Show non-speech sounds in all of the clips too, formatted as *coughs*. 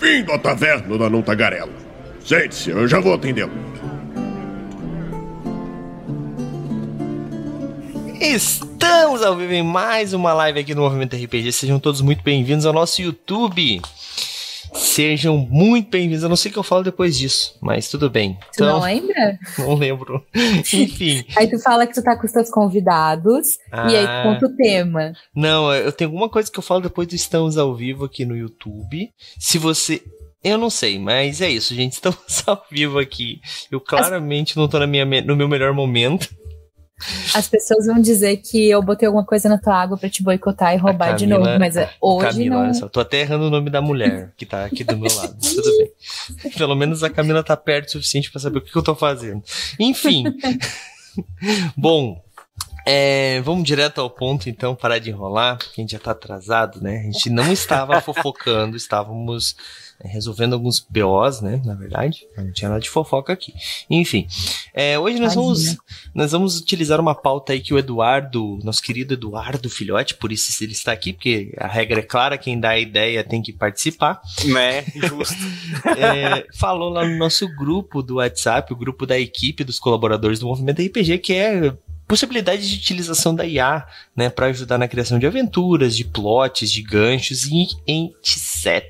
Bem-vindo à taverna da Não Tagarela. Sente-se, eu já vou atendê-lo. Estamos ao vivo em mais uma live aqui no Movimento RPG. Sejam todos muito bem-vindos ao nosso YouTube. Sejam muito bem-vindos. Eu não sei o que eu falo depois disso, mas tudo bem. Tu não lembra? *laughs* Não lembro. *laughs* Enfim. Aí tu fala que tu tá com os teus convidados e aí tu Ah. conta o tema. Não, eu tenho alguma coisa que eu falo depois do Estamos ao vivo aqui no YouTube. Se você. Eu não sei, mas é isso, gente. *laughs* Estamos ao vivo aqui. Eu claramente não tô na minha, me- no meu melhor momento. As pessoas vão dizer que eu botei alguma coisa na tua água pra te boicotar e roubar de Camila- novo, mas é, hoje Camila, não. olha só, tô até errando o nome da mulher que tá aqui do meu lado. Tudo bem. Pelo menos a Camila tá perto o suficiente pra saber o que, que eu tô fazendo. Enfim. *laughs* Bom, é, vamos direto ao ponto, então, parar de enrolar, porque a gente já tá atrasado, né? A gente não estava *laughs* fofocando, estávamos é, resolvendo alguns BOs, né? Na verdade, não tinha nada de fofoca aqui. Enfim, é, hoje nós vamos, nós vamos utilizar uma pauta aí que o Eduardo, nosso querido Eduardo Filhote, por isso ele está aqui, porque a regra é clara, quem dá a ideia tem que participar Né? Justo. *laughs* é, falou lá no nosso grupo do WhatsApp, o grupo da equipe dos colaboradores do Movimento RPG, que é possibilidade de utilização da IA, né, para ajudar na criação de aventuras, de plots, de ganchos e etc.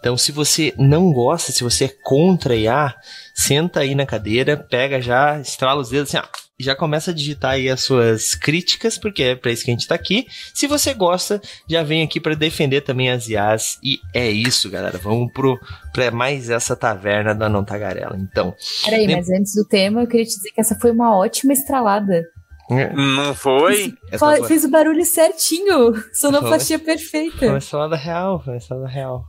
Então, se você não gosta, se você é contra a IA, senta aí na cadeira, pega já, estrala os dedos assim, ó, já começa a digitar aí as suas críticas, porque é para isso que a gente tá aqui. Se você gosta, já vem aqui para defender também as IAs. E é isso, galera. Vamos pro para mais essa taverna da não tagarela. Então, Peraí, Lem- mas antes do tema, eu queria te dizer que essa foi uma ótima estralada. Não foi? Fa- foi, Fez o barulho certinho. Sonoplastia perfeita. foi uma salada real, foi uma salada real.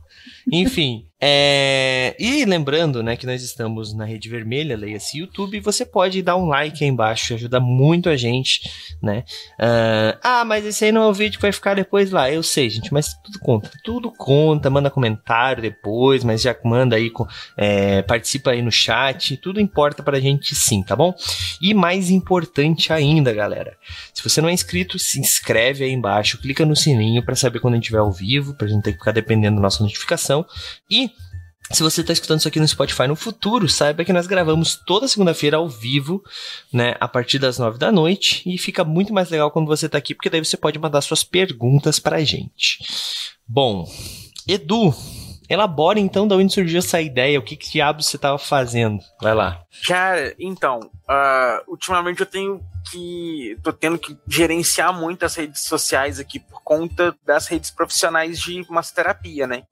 Enfim, é... e lembrando, né, que nós estamos na Rede Vermelha, leia-se YouTube, você pode dar um like aí embaixo, ajuda muito a gente, né? Ah, ah, mas esse aí não é o vídeo que vai ficar depois lá. Eu sei, gente, mas tudo conta, tudo conta, manda comentário depois, mas já manda aí, é, participa aí no chat, tudo importa pra gente sim, tá bom? E mais importante ainda, galera, se você não é inscrito, se inscreve aí embaixo, clica no sininho pra saber quando a gente estiver ao vivo, pra gente não ter que ficar dependendo da nossa notificação. E se você está escutando isso aqui no Spotify no futuro, saiba que nós gravamos toda segunda-feira ao vivo, né, a partir das nove da noite, e fica muito mais legal quando você está aqui, porque daí você pode mandar suas perguntas pra gente. Bom, Edu, elabora então de onde surgiu essa ideia, o que, que diabo você estava fazendo? Vai lá. Cara, então, ah, ultimamente eu tenho que. tô tendo que gerenciar muito as redes sociais aqui por conta das redes profissionais de massoterapia, né?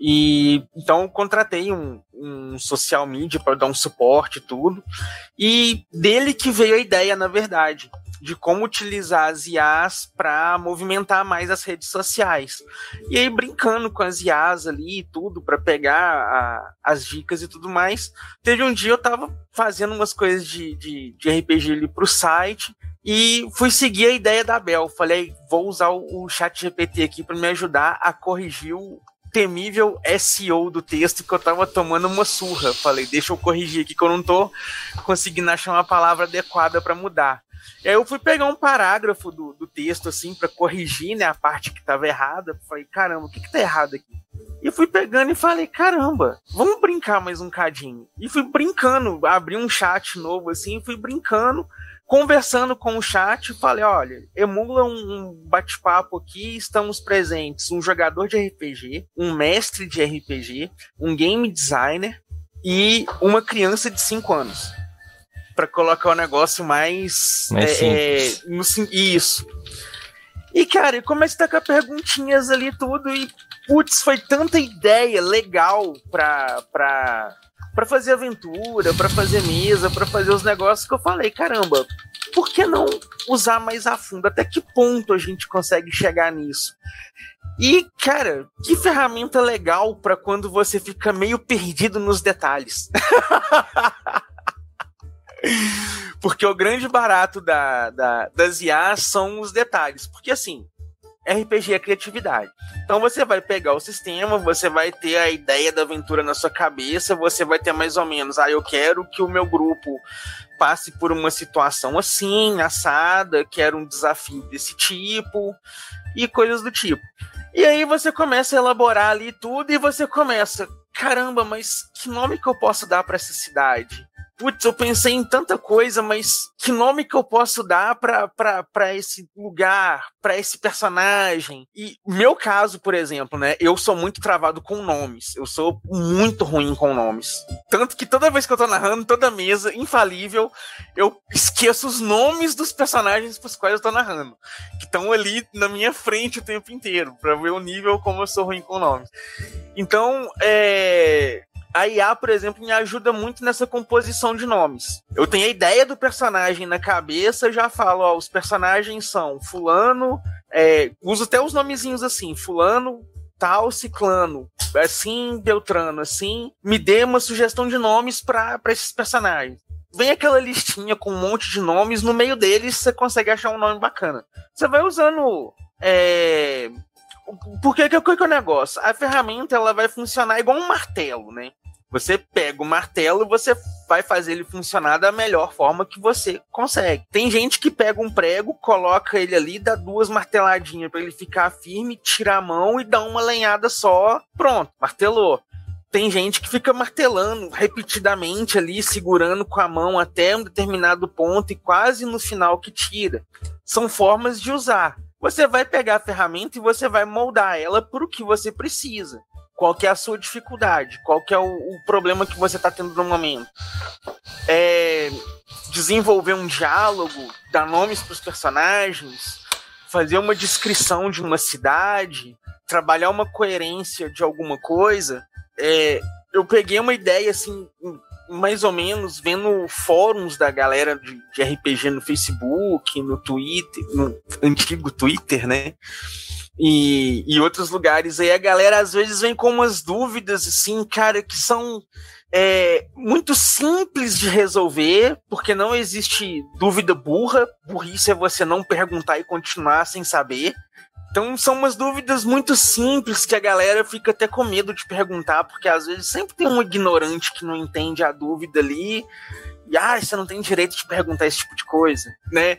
E então contratei um, um social media para dar um suporte e tudo. E dele que veio a ideia, na verdade, de como utilizar as IAs para movimentar mais as redes sociais. E aí, brincando com as IAs ali e tudo, para pegar a- as dicas e tudo mais. Teve um dia eu tava fazendo umas coisas de, de, de RPG ali pro site e fui seguir a ideia da Bel. Falei, vou usar o, o chat GPT aqui para me ajudar a corrigir o temível SEO do texto que eu tava tomando uma surra. Falei, deixa eu corrigir aqui que eu não tô conseguindo achar uma palavra adequada para mudar. E aí eu fui pegar um parágrafo do, do texto assim para corrigir, né, a parte que tava errada. Falei, caramba, o que que tá errado aqui? E fui pegando e falei, caramba, vamos brincar mais um cadinho. E fui brincando, abri um chat novo assim, fui brincando, conversando com o chat, falei, olha, emula um, um bate-papo aqui, estamos presentes um jogador de RPG, um mestre de RPG, um game designer e uma criança de 5 anos. Pra colocar o negócio mais... Mais é, é, no isso. E, cara, eu comecei a tacar perguntinhas ali e tudo, e putz, foi tanta ideia legal pra, pra, pra fazer aventura, pra fazer mesa, pra fazer os negócios que eu falei, caramba, por que não usar mais a fundo? Até que ponto a gente consegue chegar nisso? E, cara, que ferramenta legal pra quando você fica meio perdido nos detalhes. *laughs* Porque o grande barato da, da, das IAs são os detalhes. Porque assim, RPG é criatividade. Então você vai pegar o sistema, você vai ter a ideia da aventura na sua cabeça, você vai ter mais ou menos, ah, eu quero que o meu grupo passe por uma situação assim, assada, quero um desafio desse tipo e coisas do tipo. E aí você começa a elaborar ali tudo e você começa, caramba, mas que nome que eu posso dar para essa cidade? Putz, eu pensei em tanta coisa, mas que nome que eu posso dar para esse lugar, para esse personagem? E meu caso, por exemplo, né? Eu sou muito travado com nomes. Eu sou muito ruim com nomes. Tanto que toda vez que eu tô narrando, toda mesa, infalível, eu esqueço os nomes dos personagens pros quais eu tô narrando. Que estão ali na minha frente o tempo inteiro, para ver o nível como eu sou ruim com nomes. Então, é a IA, por exemplo, me ajuda muito nessa composição de nomes. Eu tenho a ideia do personagem na cabeça, já falo, ó, os personagens são fulano, é, uso até os nomezinhos assim, fulano, tal, ciclano, assim, Beltrano, assim, me dê uma sugestão de nomes para esses personagens. Vem aquela listinha com um monte de nomes, no meio deles você consegue achar um nome bacana. Você vai usando é, porque que, que, é o negócio? A ferramenta ela vai funcionar igual um martelo, né? Você pega o martelo e você vai fazer ele funcionar da melhor forma que você consegue. Tem gente que pega um prego, coloca ele ali, dá duas marteladinhas para ele ficar firme, tira a mão e dá uma lenhada só, pronto, martelou. Tem gente que fica martelando repetidamente ali, segurando com a mão até um determinado ponto e quase no final que tira. São formas de usar. Você vai pegar a ferramenta e você vai moldar ela para o que você precisa qual que é a sua dificuldade, qual que é o, o problema que você está tendo no momento. É, desenvolver um diálogo, dar nomes para os personagens, fazer uma descrição de uma cidade, trabalhar uma coerência de alguma coisa. É, eu peguei uma ideia assim, mais ou menos, vendo fóruns da galera de, de RPG no Facebook, no Twitter, no antigo Twitter, né? e, e outros lugares. Aí a galera às vezes vem com umas dúvidas, assim, cara, que são é, muito simples de resolver, porque não existe dúvida burra. Burrice é você não perguntar e continuar sem saber. Então são umas dúvidas muito simples que a galera fica até com medo de perguntar, porque às vezes sempre tem um ignorante que não entende a dúvida ali. E ah, você não tem direito de perguntar esse tipo de coisa, né?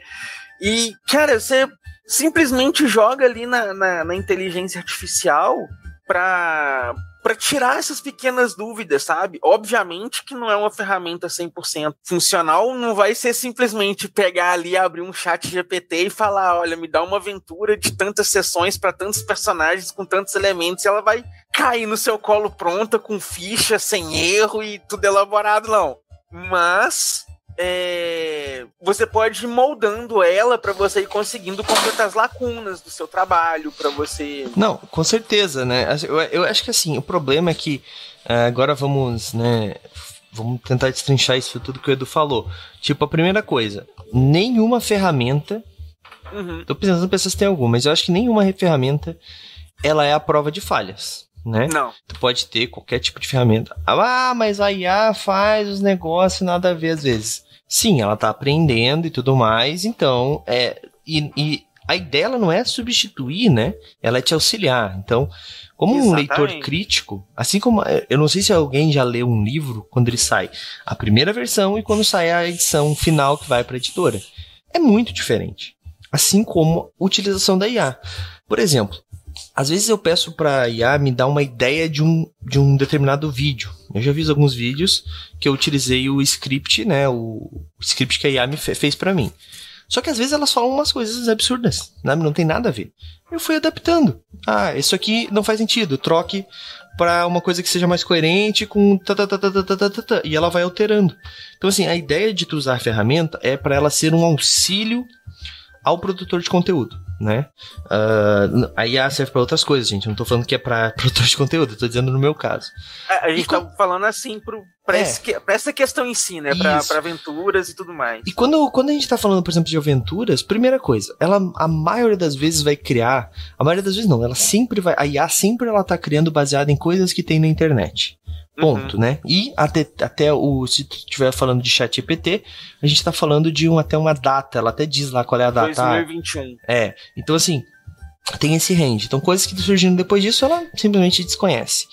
E, cara, você simplesmente joga ali na, na, na inteligência artificial para para tirar essas pequenas dúvidas, sabe? Obviamente que não é uma ferramenta 100% funcional, não vai ser simplesmente pegar ali, abrir um chat GPT e falar, olha, me dá uma aventura de tantas sessões para tantos personagens com tantos elementos, e ela vai cair no seu colo pronta com ficha sem erro e tudo elaborado não. Mas é, você pode ir moldando ela para você ir conseguindo completar as lacunas do seu trabalho, para você. Não, com certeza, né? Eu, eu acho que assim, o problema é que uh, agora vamos, né? Vamos tentar destrinchar isso tudo que o Edu falou. Tipo, a primeira coisa, nenhuma ferramenta. Uhum. Tô pensando se tem alguma, mas eu acho que nenhuma ferramenta ela é a prova de falhas né? Não. Tu pode ter qualquer tipo de ferramenta. Ah, mas a IA faz os negócios nada a ver às vezes. Sim, ela tá aprendendo e tudo mais, então, é, e, e a ideia ela não é substituir, né? Ela é te auxiliar. Então, como Exatamente. um leitor crítico, assim como eu não sei se alguém já leu um livro quando ele sai a primeira versão e quando sai a edição final que vai para a editora, é muito diferente. Assim como a utilização da IA. Por exemplo, às vezes eu peço para IA me dar uma ideia de um, de um determinado vídeo. Eu já vi alguns vídeos que eu utilizei o script, né, o, o script que a IA me fe fez para mim. Só que às vezes elas falam umas coisas absurdas, né? não tem nada a ver. Eu fui adaptando. Ah, isso aqui não faz sentido, troque para uma coisa que seja mais coerente com ta, ta, ta, ta, ta, ta, ta, ta, e ela vai alterando. Então assim, a ideia de tu usar a ferramenta é para ela ser um auxílio ao produtor de conteúdo né? Uh, a IA serve para outras coisas, gente. não tô falando que é para *laughs* produtor de conteúdo, tô dizendo no meu caso. É, a gente e tá falando assim pro, pra, é. esse, pra, essa questão em si, né? Pra, pra, aventuras e tudo mais. E quando, quando a gente tá falando, por exemplo, de aventuras, primeira coisa, ela a maioria das vezes vai criar. A maioria das vezes não, ela sempre vai. A IA sempre ela tá criando baseada em coisas que tem na internet. Ponto, uhum. né? E até, até o. Se tu estiver falando de chat GPT, a gente tá falando de um, até uma data, ela até diz lá qual é a data. 2021. É. Então, assim, tem esse range. Então, coisas que estão surgindo depois disso, ela simplesmente desconhece.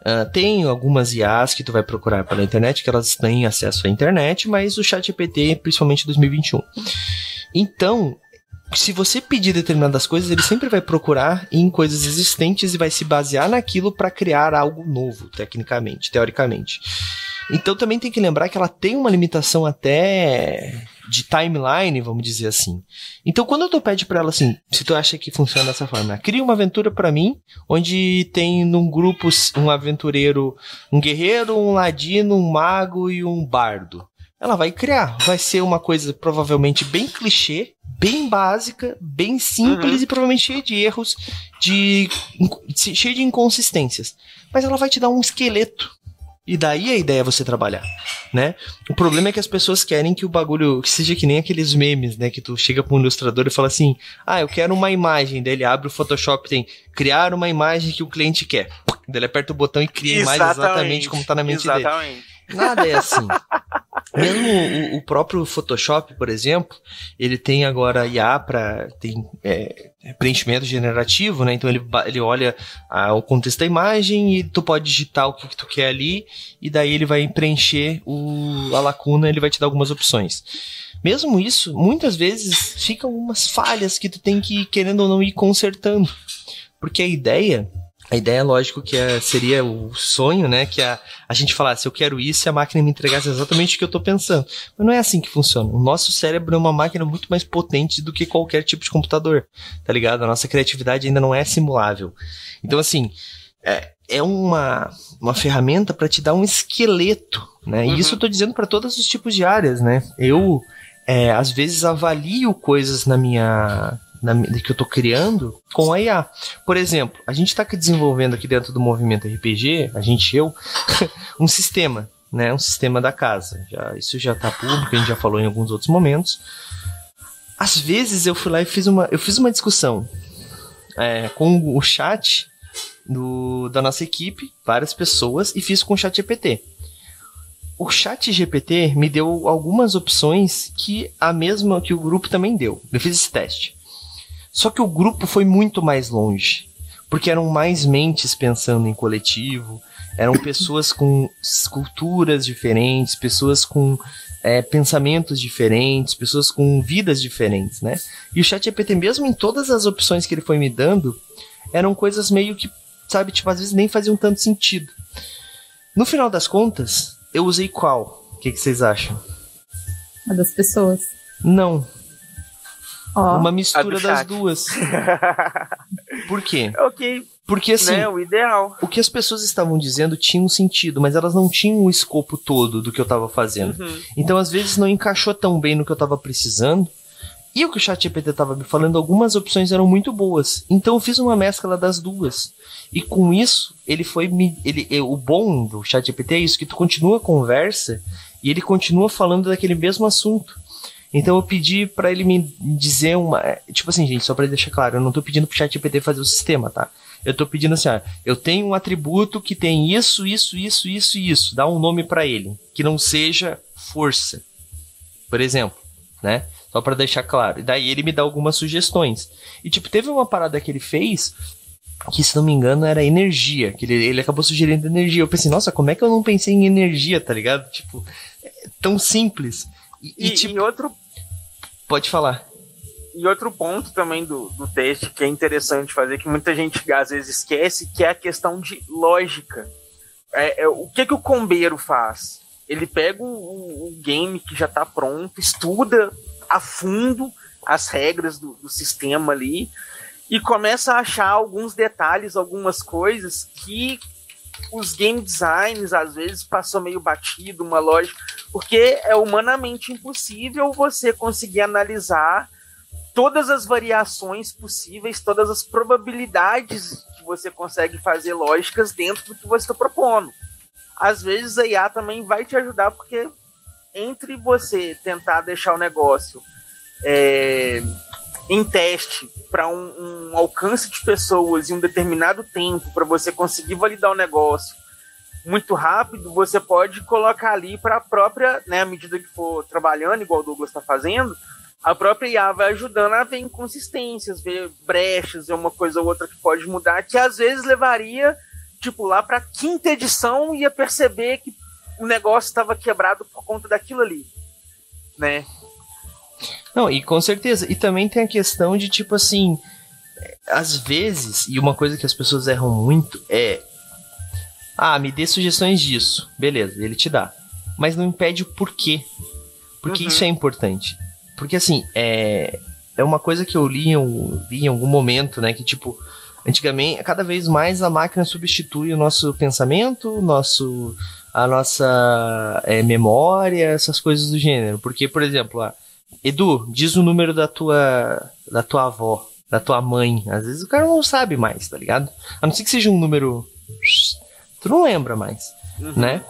Uh, tem algumas IAs que tu vai procurar pela internet, que elas têm acesso à internet, mas o chat GPT, principalmente 2021. Então, se você pedir determinadas coisas, ele sempre vai procurar em coisas existentes e vai se basear naquilo para criar algo novo, tecnicamente, teoricamente. Então também tem que lembrar que ela tem uma limitação até de timeline, vamos dizer assim. Então quando tu pede para ela assim, se tu acha que funciona dessa forma, cria uma aventura para mim, onde tem num grupo um aventureiro, um guerreiro, um ladino, um mago e um bardo. Ela vai criar, vai ser uma coisa provavelmente bem clichê, bem básica, bem simples uhum. e provavelmente cheia de erros, de cheia de inconsistências. Mas ela vai te dar um esqueleto e daí a ideia é você trabalhar, né? O problema é que as pessoas querem que o bagulho que seja que nem aqueles memes, né? Que tu chega para um ilustrador e fala assim: "Ah, eu quero uma imagem". Daí ele abre o Photoshop tem criar uma imagem que o cliente quer. Daí ele aperta o botão e cria a imagem exatamente como tá na mente exatamente. dele. Nada é assim. Mesmo o, o, próprio Photoshop, por exemplo, ele tem agora IA para tem é, preenchimento generativo, né? Então ele, ele olha o contexto da imagem e tu pode digitar o que, que tu quer ali e daí ele vai preencher o, a lacuna, ele vai te dar algumas opções. Mesmo isso, muitas vezes ficam umas falhas que tu tem que querendo ou não ir consertando, porque a ideia a ideia, lógico, que é, seria o sonho, né? Que a, a gente falasse, eu quero isso e a máquina me entregasse exatamente o que eu estou pensando. Mas não é assim que funciona. O nosso cérebro é uma máquina muito mais potente do que qualquer tipo de computador, tá ligado? A nossa criatividade ainda não é simulável. Então, assim, é, é uma, uma ferramenta para te dar um esqueleto, né? Uhum. E isso eu tô dizendo para todos os tipos de áreas, né? Eu, é, às vezes, avalio coisas na minha na, que eu tô criando com a IA. Por exemplo, a gente está desenvolvendo aqui dentro do movimento RPG, a gente eu, *laughs* um sistema, né, um sistema da casa. Já, isso já está público, a gente já falou em alguns outros momentos. Às vezes eu fui lá e fiz uma, eu fiz uma discussão é, com o chat do, da nossa equipe, várias pessoas, e fiz com o chat GPT. O chat GPT me deu algumas opções que a mesma que o grupo também deu. Eu fiz esse teste. Só que o grupo foi muito mais longe, porque eram mais mentes pensando em coletivo, eram *coughs* pessoas com culturas diferentes, pessoas com é, pensamentos diferentes, pessoas com vidas diferentes, né? E o chat GPT, mesmo em todas as opções que ele foi me dando, eram coisas meio que, sabe, tipo, às vezes nem faziam tanto sentido. No final das contas, eu usei qual? O que, que vocês acham? A das pessoas. Não, Oh, uma mistura das duas. *laughs* Por quê? Ok. Porque assim, né, o ideal. O que as pessoas estavam dizendo tinha um sentido, mas elas não tinham o escopo todo do que eu estava fazendo. Uhum. Então, às vezes, não encaixou tão bem no que eu estava precisando. E o que o ChatGPT estava me falando, algumas opções eram muito boas. Então eu fiz uma mescla das duas. E com isso, ele foi me. Ele, o bom do ChatGPT é isso, que tu continua a conversa e ele continua falando daquele mesmo assunto. Então eu pedi para ele me dizer uma. É, tipo assim, gente, só pra deixar claro, eu não tô pedindo pro ChatGPT fazer o sistema, tá? Eu tô pedindo assim, ó, eu tenho um atributo que tem isso, isso, isso, isso e isso. Dá um nome para ele. Que não seja força. Por exemplo, né? Só para deixar claro. E daí ele me dá algumas sugestões. E tipo, teve uma parada que ele fez que se não me engano era energia, que ele, ele acabou sugerindo energia. Eu pensei, nossa, como é que eu não pensei em energia, tá ligado? Tipo, é tão simples. E, e, e tipo, outro. Pode falar. E outro ponto também do, do teste que é interessante fazer, que muita gente às vezes esquece, que é a questão de lógica. É, é o que, que o combeiro faz? Ele pega o, o game que já está pronto, estuda a fundo as regras do, do sistema ali e começa a achar alguns detalhes, algumas coisas que os game designs às vezes passou meio batido, uma lógica, porque é humanamente impossível você conseguir analisar todas as variações possíveis, todas as probabilidades que você consegue fazer lógicas dentro do que você está propondo. Às vezes a IA também vai te ajudar, porque entre você tentar deixar o negócio é, em teste para um, um, alcance de pessoas em um determinado tempo para você conseguir validar o negócio muito rápido, você pode colocar ali para a própria, né, à medida que for trabalhando, igual o Douglas está fazendo, a própria IA vai ajudando a ver inconsistências, ver brechas, ver uma coisa ou outra que pode mudar, que às vezes levaria, tipo, lá para quinta edição ia perceber que o negócio estava quebrado por conta daquilo ali, né? Não, e com certeza. E também tem a questão de, tipo assim, às vezes, e uma coisa que as pessoas erram muito é. Ah, me dê sugestões disso. Beleza, ele te dá. Mas não impede o porquê. Porque uhum. isso é importante. Porque assim, é. É uma coisa que eu li, eu li em algum momento, né? Que tipo, antigamente, cada vez mais a máquina substitui o nosso pensamento, nosso, a nossa é, memória, essas coisas do gênero. Porque, por exemplo, ah, Edu, diz o número da tua, da tua avó da tua mãe. Às vezes o cara não sabe mais, tá ligado? A não ser que seja um número. Tu não lembra mais, uhum. né?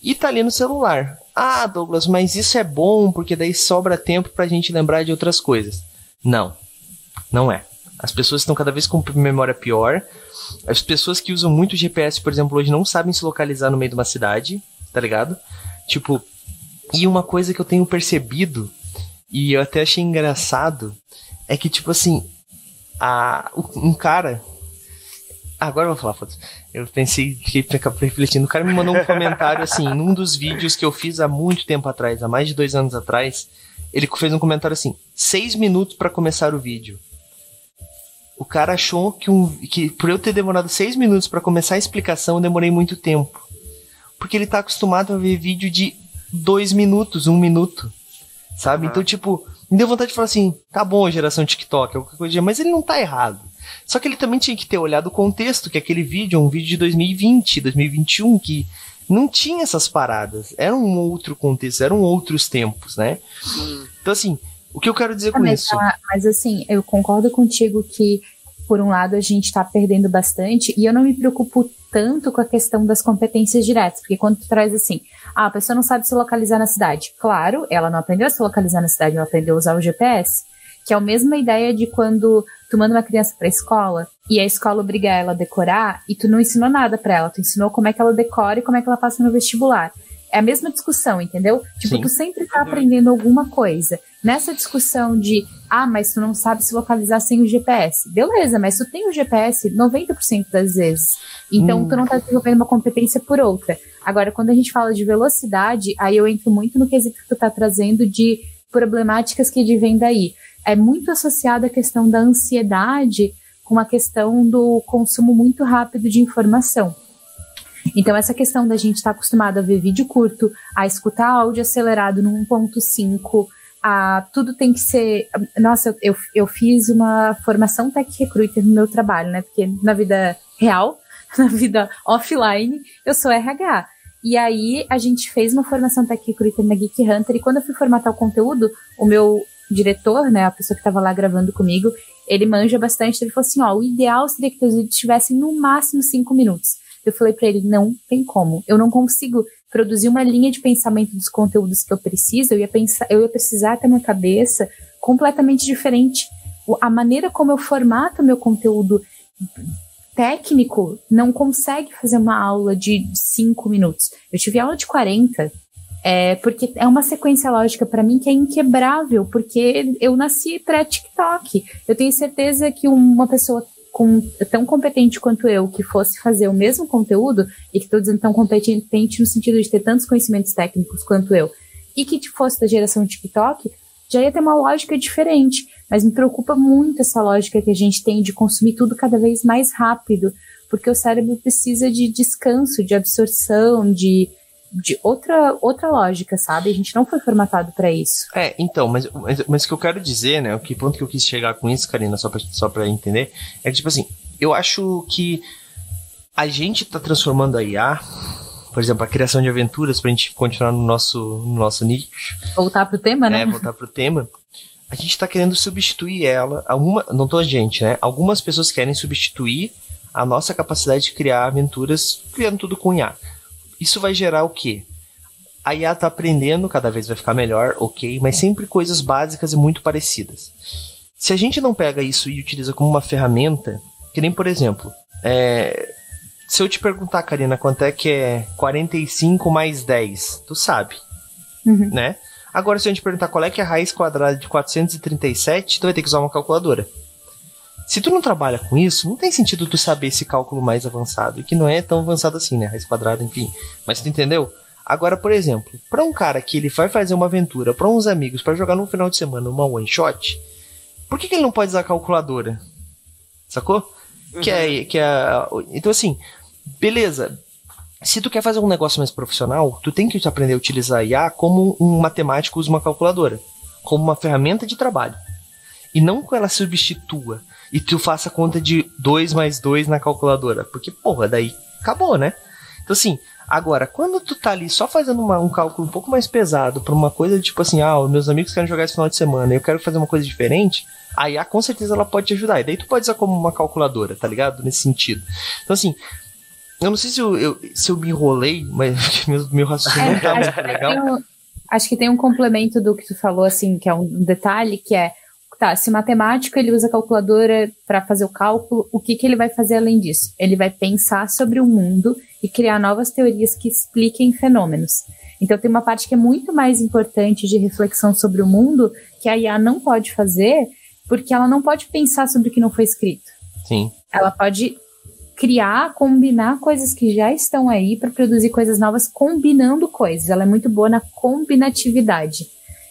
E tá ali no celular. Ah, Douglas, mas isso é bom porque daí sobra tempo pra gente lembrar de outras coisas. Não, não é. As pessoas estão cada vez com memória pior. As pessoas que usam muito GPS, por exemplo, hoje não sabem se localizar no meio de uma cidade, tá ligado? Tipo, e uma coisa que eu tenho percebido, e eu até achei engraçado, é que, tipo assim, a, um cara. Agora eu vou falar, foda Eu pensei, fiquei refletindo. O cara me mandou um comentário assim, *laughs* num dos vídeos que eu fiz há muito tempo atrás, há mais de dois anos atrás. Ele fez um comentário assim: seis minutos para começar o vídeo. O cara achou que, um, que por eu ter demorado seis minutos para começar a explicação, eu demorei muito tempo. Porque ele tá acostumado a ver vídeo de dois minutos, um minuto. Sabe? Uhum. Então, tipo, me deu vontade de falar assim, tá bom, geração TikTok, qualquer coisa, mas ele não tá errado. Só que ele também tinha que ter olhado o contexto, que aquele vídeo é um vídeo de 2020, 2021, que não tinha essas paradas. Era um outro contexto, eram outros tempos, né? Hum. Então, assim, o que eu quero dizer com mas, isso? Ah, mas, assim, eu concordo contigo que, por um lado, a gente tá perdendo bastante, e eu não me preocupo tanto com a questão das competências diretas, porque quando tu traz assim, ah, a pessoa não sabe se localizar na cidade. Claro, ela não aprendeu a se localizar na cidade, ela aprendeu a usar o GPS, que é a mesma ideia de quando tu manda uma criança para a escola e a escola obriga ela a decorar e tu não ensinou nada para ela, tu ensinou como é que ela decora e como é que ela passa no vestibular. É a mesma discussão, entendeu? Tipo, Sim. tu sempre tá aprendendo alguma coisa. Nessa discussão de, ah, mas tu não sabe se localizar sem o GPS. Beleza, mas tu tem o GPS 90% das vezes. Então, hum. tu não tá desenvolvendo uma competência por outra. Agora, quando a gente fala de velocidade, aí eu entro muito no quesito que tu tá trazendo de problemáticas que advêm daí. É muito associada a questão da ansiedade com a questão do consumo muito rápido de informação. Então, essa questão da gente estar tá acostumado a ver vídeo curto, a escutar áudio acelerado no 1.5, a tudo tem que ser. Nossa, eu, eu fiz uma formação tech recruiter no meu trabalho, né? Porque na vida real, *laughs* na vida offline, eu sou RH. E aí a gente fez uma formação tech recruiter na Geek Hunter e quando eu fui formatar o conteúdo, o meu diretor, né, a pessoa que estava lá gravando comigo, ele manja bastante, ele falou assim, ó, o ideal seria que os vídeos tivessem no máximo cinco minutos. Eu falei para ele, não tem como. Eu não consigo produzir uma linha de pensamento dos conteúdos que eu preciso. Eu ia pensar, eu ia precisar ter uma cabeça completamente diferente. A maneira como eu formato meu conteúdo técnico não consegue fazer uma aula de cinco minutos. Eu tive aula de 40. É, porque é uma sequência lógica para mim que é inquebrável, porque eu nasci pré-TikTok. Eu tenho certeza que uma pessoa com, tão competente quanto eu que fosse fazer o mesmo conteúdo, e que estou dizendo tão competente no sentido de ter tantos conhecimentos técnicos quanto eu, e que fosse da geração TikTok, já ia ter uma lógica diferente. Mas me preocupa muito essa lógica que a gente tem de consumir tudo cada vez mais rápido, porque o cérebro precisa de descanso, de absorção, de de outra, outra lógica, sabe? A gente não foi formatado para isso. É, então, mas, mas, mas, o que eu quero dizer, né? O que ponto que eu quis chegar com isso, Karina, só pra, só pra entender, é que, tipo assim, eu acho que a gente tá transformando a IA, por exemplo, a criação de aventuras, pra gente continuar no nosso, no nosso nicho. Voltar pro tema, né? É, voltar pro tema. A gente tá querendo substituir ela. Alguma, não tô a gente, né? Algumas pessoas querem substituir a nossa capacidade de criar aventuras criando tudo com IA. Isso vai gerar o quê? A IA tá aprendendo, cada vez vai ficar melhor, ok, mas sempre coisas básicas e muito parecidas. Se a gente não pega isso e utiliza como uma ferramenta, que nem por exemplo, é, se eu te perguntar, Karina, quanto é que é 45 mais 10, tu sabe, uhum. né? Agora, se a gente perguntar qual é que é a raiz quadrada de 437, tu vai ter que usar uma calculadora. Se tu não trabalha com isso, não tem sentido tu saber esse cálculo mais avançado, e que não é tão avançado assim, né? Raiz quadrada, enfim. Mas tu entendeu? Agora, por exemplo, para um cara que ele vai fazer uma aventura para uns amigos para jogar no final de semana uma one shot, por que, que ele não pode usar a calculadora? Sacou? Uhum. Que é, que é, então assim, beleza. Se tu quer fazer um negócio mais profissional, tu tem que aprender a utilizar a IA como um matemático usa uma calculadora, como uma ferramenta de trabalho. E não que ela substitua e tu faça conta de 2 mais 2 na calculadora, porque porra, daí acabou, né? Então assim, Agora, quando tu tá ali só fazendo uma, um cálculo um pouco mais pesado pra uma coisa tipo assim, ah, meus amigos querem jogar esse final de semana, eu quero fazer uma coisa diferente, a IA com certeza ela pode te ajudar. E daí tu pode usar como uma calculadora, tá ligado? Nesse sentido. Então assim, eu não sei se eu, eu se eu me enrolei, mas *laughs* meu, meu raciocínio não tá muito legal. acho que tem um complemento do que tu falou, assim, que é um detalhe, que é tá, se matemático ele usa calculadora para fazer o cálculo, o que, que ele vai fazer além disso? Ele vai pensar sobre o mundo e criar novas teorias que expliquem fenômenos. Então tem uma parte que é muito mais importante de reflexão sobre o mundo que a IA não pode fazer, porque ela não pode pensar sobre o que não foi escrito. Sim. Ela pode criar, combinar coisas que já estão aí para produzir coisas novas combinando coisas. Ela é muito boa na combinatividade.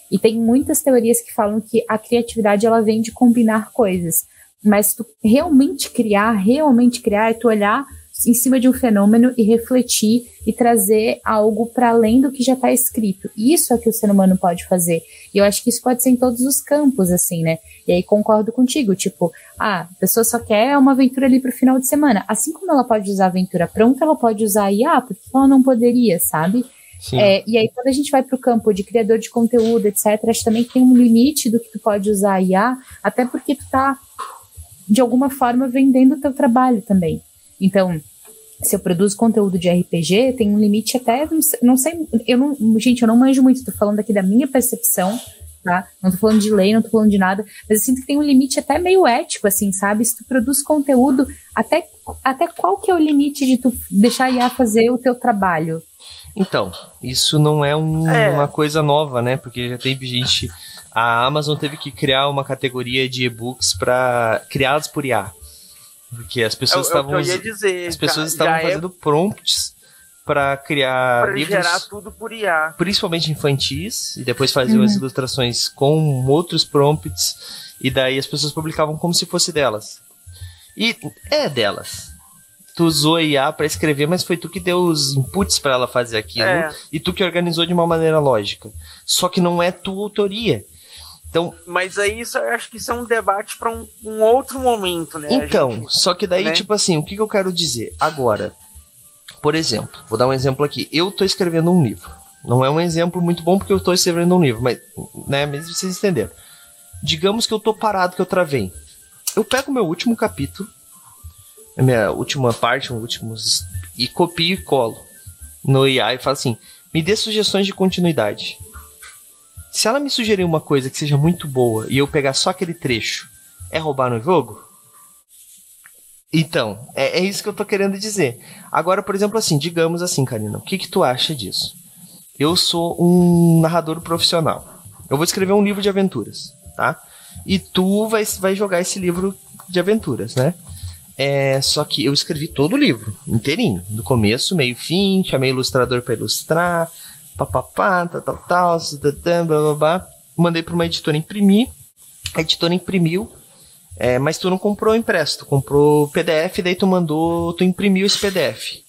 E tem muitas teorias que falam que a criatividade ela vem de combinar coisas. Mas tu realmente criar, realmente criar, é tu olhar em cima de um fenômeno e refletir e trazer algo para além do que já está escrito. Isso é que o ser humano pode fazer. E eu acho que isso pode ser em todos os campos, assim, né? E aí concordo contigo, tipo, ah, a pessoa só quer uma aventura ali pro final de semana. Assim como ela pode usar a aventura pronta, ela pode usar a IA, porque ela não poderia, sabe? É, e aí, quando a gente vai para o campo de criador de conteúdo, etc., acho também que tem um limite do que tu pode usar a IA, até porque tu tá, de alguma forma, vendendo o teu trabalho também. Então, se eu produzo conteúdo de RPG, tem um limite até, não sei, eu não, gente, eu não manjo muito, tô falando aqui da minha percepção, tá? Não tô falando de lei, não tô falando de nada, mas eu sinto que tem um limite até meio ético, assim, sabe? Se tu produz conteúdo, até, até qual que é o limite de tu deixar a IA fazer o teu trabalho? Então, isso não é, um, é, uma coisa nova, né? Porque já teve gente. A Amazon teve que criar uma categoria de e-books para criados por IA. Porque as pessoas é estavam. É dizer, as pessoas estavam é fazendo é... prompts para criar pra livros. gerar tudo por IA. Principalmente infantis, e depois faziam uhum. as ilustrações com outros prompts, e daí as pessoas publicavam como se fosse delas. E é delas tu usou a IA para escrever, mas foi tu que deu os inputs para ela fazer aquilo é. e tu que organizou de uma maneira lógica. Só que não é tua autoria. Então, mas aí isso, eu acho que isso é um debate para um, um, outro momento, né? Então, gente, só que daí, né? tipo assim, o que, que eu quero dizer? Agora, por exemplo, vou dar um exemplo aqui. Eu tô escrevendo um livro. Não é um exemplo muito bom porque eu tô escrevendo um livro, mas, né, mas vocês entenderam. Digamos que eu tô parado, que eu travei. Eu pego meu último capítulo, a minha última parte, um últimos e copio e colo no IA e falo assim: me dê sugestões de continuidade. Se ela me sugerir uma coisa que seja muito boa e eu pegar só aquele trecho, é roubar no jogo? Então, é, é isso que eu tô querendo dizer. Agora, por exemplo, assim, digamos assim, Karina, o que, que tu acha disso? Eu sou um narrador profissional. Eu vou escrever um livro de aventuras, tá? E tu vai, vai jogar esse livro de aventuras, né? É, só que eu escrevi todo o livro, inteirinho, do começo, meio fim, chamei ilustrador para ilustrar, papapá, tal, tal, tal, blá, blá, blá, mandei para uma editora imprimir, a editora imprimiu, é, mas tu não comprou impresso, tu comprou PDF, daí tu mandou, tu imprimiu esse PDF.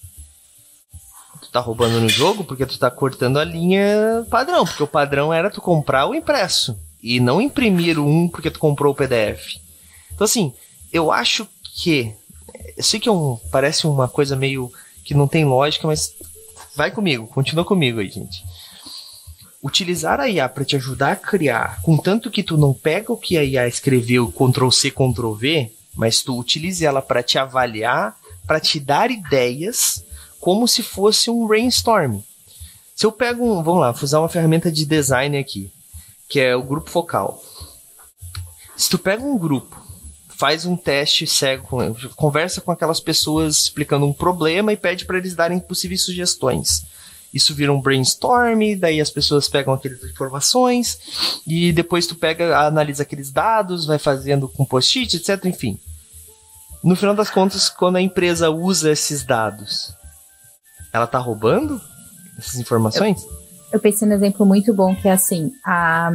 Tu tá roubando no jogo porque tu tá cortando a linha padrão, porque o padrão era tu comprar o impresso e não imprimir um porque tu comprou o PDF. Então assim, eu acho que eu sei que é um, parece uma coisa meio que não tem lógica, mas vai comigo, continua comigo aí, gente. Utilizar a IA para te ajudar a criar, contanto que tu não pega o que a IA escreveu, Ctrl C, Ctrl V, mas tu utilize ela para te avaliar, para te dar ideias, como se fosse um brainstorm. Se eu pego um, vamos lá, vou usar uma ferramenta de design aqui, que é o grupo focal. Se tu pega um grupo faz um teste cego, conversa com aquelas pessoas explicando um problema e pede para eles darem possíveis sugestões. Isso vira um brainstorm, daí as pessoas pegam aquelas informações e depois tu pega, analisa aqueles dados, vai fazendo com post-it, etc, enfim. No final das contas, quando a empresa usa esses dados, ela tá roubando? essas informações? Eu, eu pensei num exemplo muito bom que é assim, a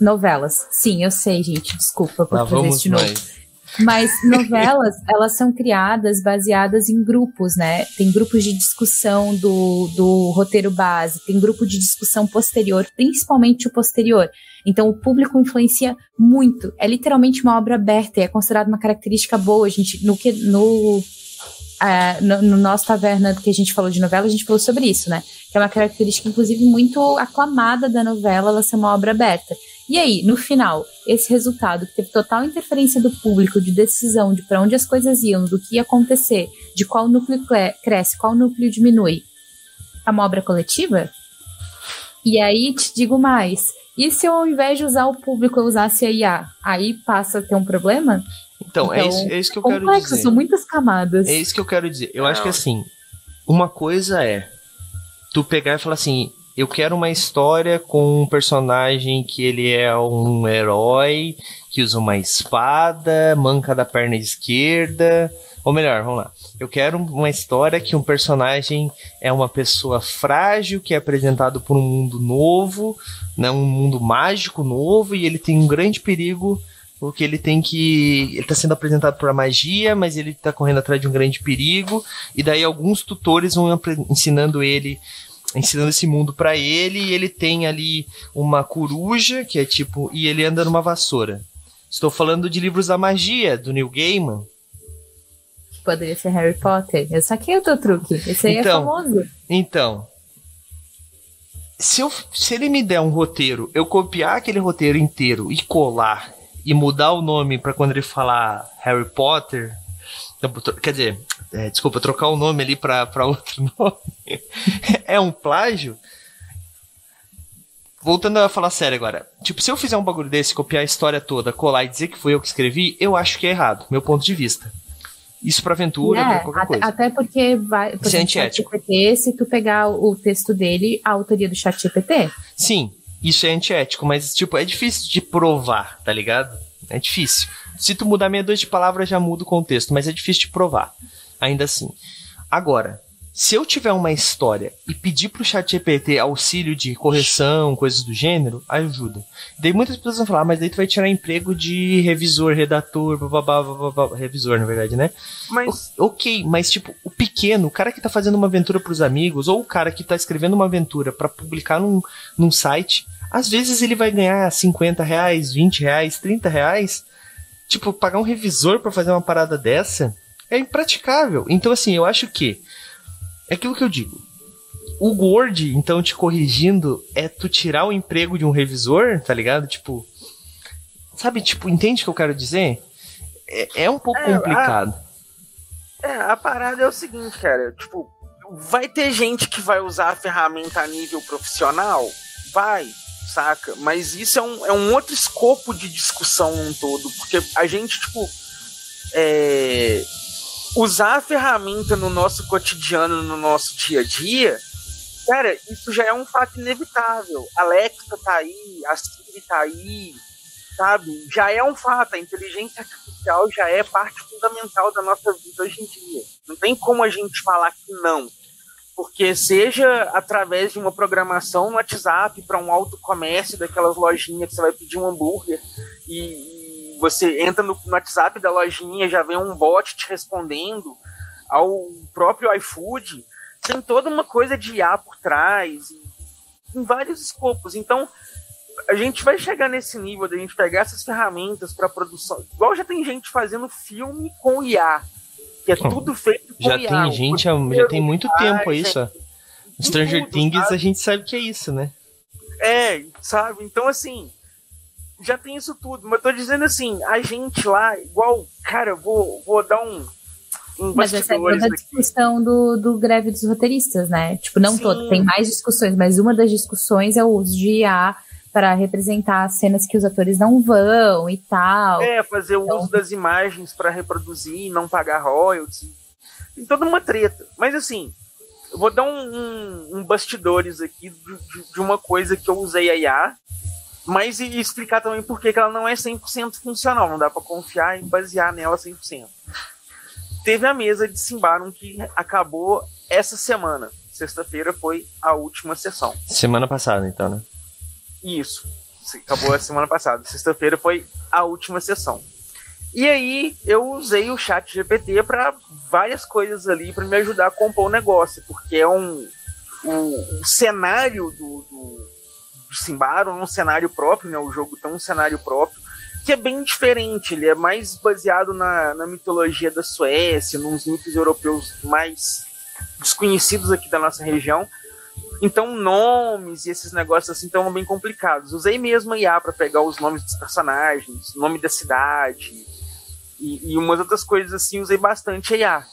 novelas. Sim, eu sei, gente, desculpa por Lá fazer isso de novo. nós. Mas novelas, *laughs* elas são criadas baseadas em grupos, né? Tem grupos de discussão do, do roteiro base, tem grupo de discussão posterior, principalmente o posterior. Então o público influencia muito. É literalmente uma obra aberta e é considerada uma característica boa. Gente, no que no, é, no, no nosso taverna que a gente falou de novela, a gente falou sobre isso, né? Que é uma característica, inclusive, muito aclamada da novela, ela ser uma obra aberta. E aí, no final, esse resultado que teve total interferência do público, de decisão de para onde as coisas iam, do que ia acontecer, de qual núcleo cresce, qual núcleo diminui, é uma obra coletiva? E aí, te digo mais. E se eu, ao invés de usar o público, eu usasse a IA? Aí passa a ter um problema? Então, é, isso, é isso que eu quero complexo, dizer. são muitas camadas. É isso que eu quero dizer. Eu acho que assim, uma coisa é tu pegar e falar assim, eu quero uma história com um personagem que ele é um herói, que usa uma espada, manca da perna esquerda. Ou melhor, vamos lá. Eu quero uma história que um personagem é uma pessoa frágil, que é apresentado por um mundo novo, né, um mundo mágico novo, e ele tem um grande perigo porque ele tem que. Ele tá sendo apresentado por a magia, mas ele tá correndo atrás de um grande perigo. E daí alguns tutores vão ensinando ele. Ensinando esse mundo para ele, e ele tem ali uma coruja, que é tipo. E ele anda numa vassoura. Estou falando de livros da magia, do Neil Gaiman. Poderia ser Harry Potter. Eu saquei o teu truque. Esse aí Então, é famoso. Então, se, eu, se ele me der um roteiro, eu copiar aquele roteiro inteiro e colar e mudar o nome pra quando ele falar Harry Potter, quer dizer, é, desculpa, trocar o nome ali pra, pra outro *laughs* nome, é um plágio. Voltando a falar sério agora. Tipo, se eu fizer um bagulho desse, copiar a história toda, colar e dizer que foi eu que escrevi, eu acho que é errado, meu ponto de vista. Isso pra aventura, pra É, qualquer até, coisa. até porque vai. Por Isso é antiético. ChatGPT, se tu pegar o texto dele, a autoria do chat GPT, Sim, isso é antiético, mas, tipo, é difícil de provar, tá ligado? É difícil. Se tu mudar meia dúzia de palavras, já muda o contexto, mas é difícil de provar. Ainda assim. Agora, se eu tiver uma história e pedir pro chat GPT auxílio de correção, coisas do gênero, ajuda. Daí muitas pessoas vão falar, "Ah, mas daí tu vai tirar emprego de revisor, redator, bababá, bababá, revisor, na verdade, né? Mas O- Ok, mas tipo, o pequeno, o cara que tá fazendo uma aventura pros amigos, ou o cara que tá escrevendo uma aventura pra publicar num, num site, às vezes ele vai ganhar 50 reais, 20 reais, 30 reais. Tipo, pagar um revisor pra fazer uma parada dessa é impraticável. Então, assim, eu acho que. É aquilo que eu digo. O Word, então, te corrigindo, é tu tirar o emprego de um revisor, tá ligado? Tipo. Sabe, tipo, entende o que eu quero dizer? É, é um pouco É, a- complicado. É, a parada é o seguinte, cara. Tipo, vai ter gente que vai usar a ferramenta a nível profissional? Vai, saca? Mas isso é um, é um outro escopo de discussão num todo. Porque a gente, tipo. é, usar a ferramenta no nosso cotidiano, no nosso dia a dia. Cara, isso já é um fato inevitável. Alexa tá aí, a Siri tá aí, sabe? Já é um fato. A inteligência artificial já é parte fundamental da nossa vida hoje em dia. Não tem como a gente falar que não. Porque seja através de uma programação no WhatsApp para um autocomércio daquelas lojinhas que você vai pedir um hambúrguer e você entra no, no WhatsApp da lojinha já vem um bot te respondendo ao próprio iFood, tem toda uma coisa de IA por trás, em vários escopos. Então, a gente vai chegar nesse nível de a gente pegar essas ferramentas para produção. Igual já tem gente fazendo filme com IA, que é tudo feito com Já IA. tem gente, já tem muito tempo isso. tudo, Stranger Things sabe? a gente sabe que é isso, né? É, sabe? Então, assim, já tem isso tudo. Mas eu tô dizendo assim, a gente lá, igual, cara, eu vou, vou dar um. um Mas essa é toda a discussão do, do greve dos roteiristas, né? Tipo, não Sim. toda, tem mais discussões, mas uma das discussões é o uso de IA para representar as cenas que os atores não vão e tal. É, fazer o Então- uso das imagens para reproduzir, não pagar royalties. Tem toda uma treta. Mas assim, eu vou dar um, um, um bastidores aqui de, de- de uma coisa que eu usei a IA, mas e explicar também por que que ela não é 100% funcional. Não dá para confiar e basear nela 100%. Teve a mesa de Simbarum que acabou essa semana. Sexta-feira foi a última sessão. Semana passada, então, né? Isso. Acabou a semana passada. Sexta-feira foi a última sessão. E aí eu usei o chat GPT para várias coisas ali para me ajudar a compor o negócio, porque é um, um, um cenário do, do, do Simbaro, um cenário próprio, né? O jogo tem um cenário próprio que é bem diferente. Ele é mais baseado na, na mitologia da Suécia, nos mitos europeus mais desconhecidos aqui da nossa região. Então, nomes e esses negócios assim estão bem complicados. Usei mesmo a IA para pegar os nomes dos personagens, nome da cidade e, e umas outras coisas assim. Usei bastante a IA.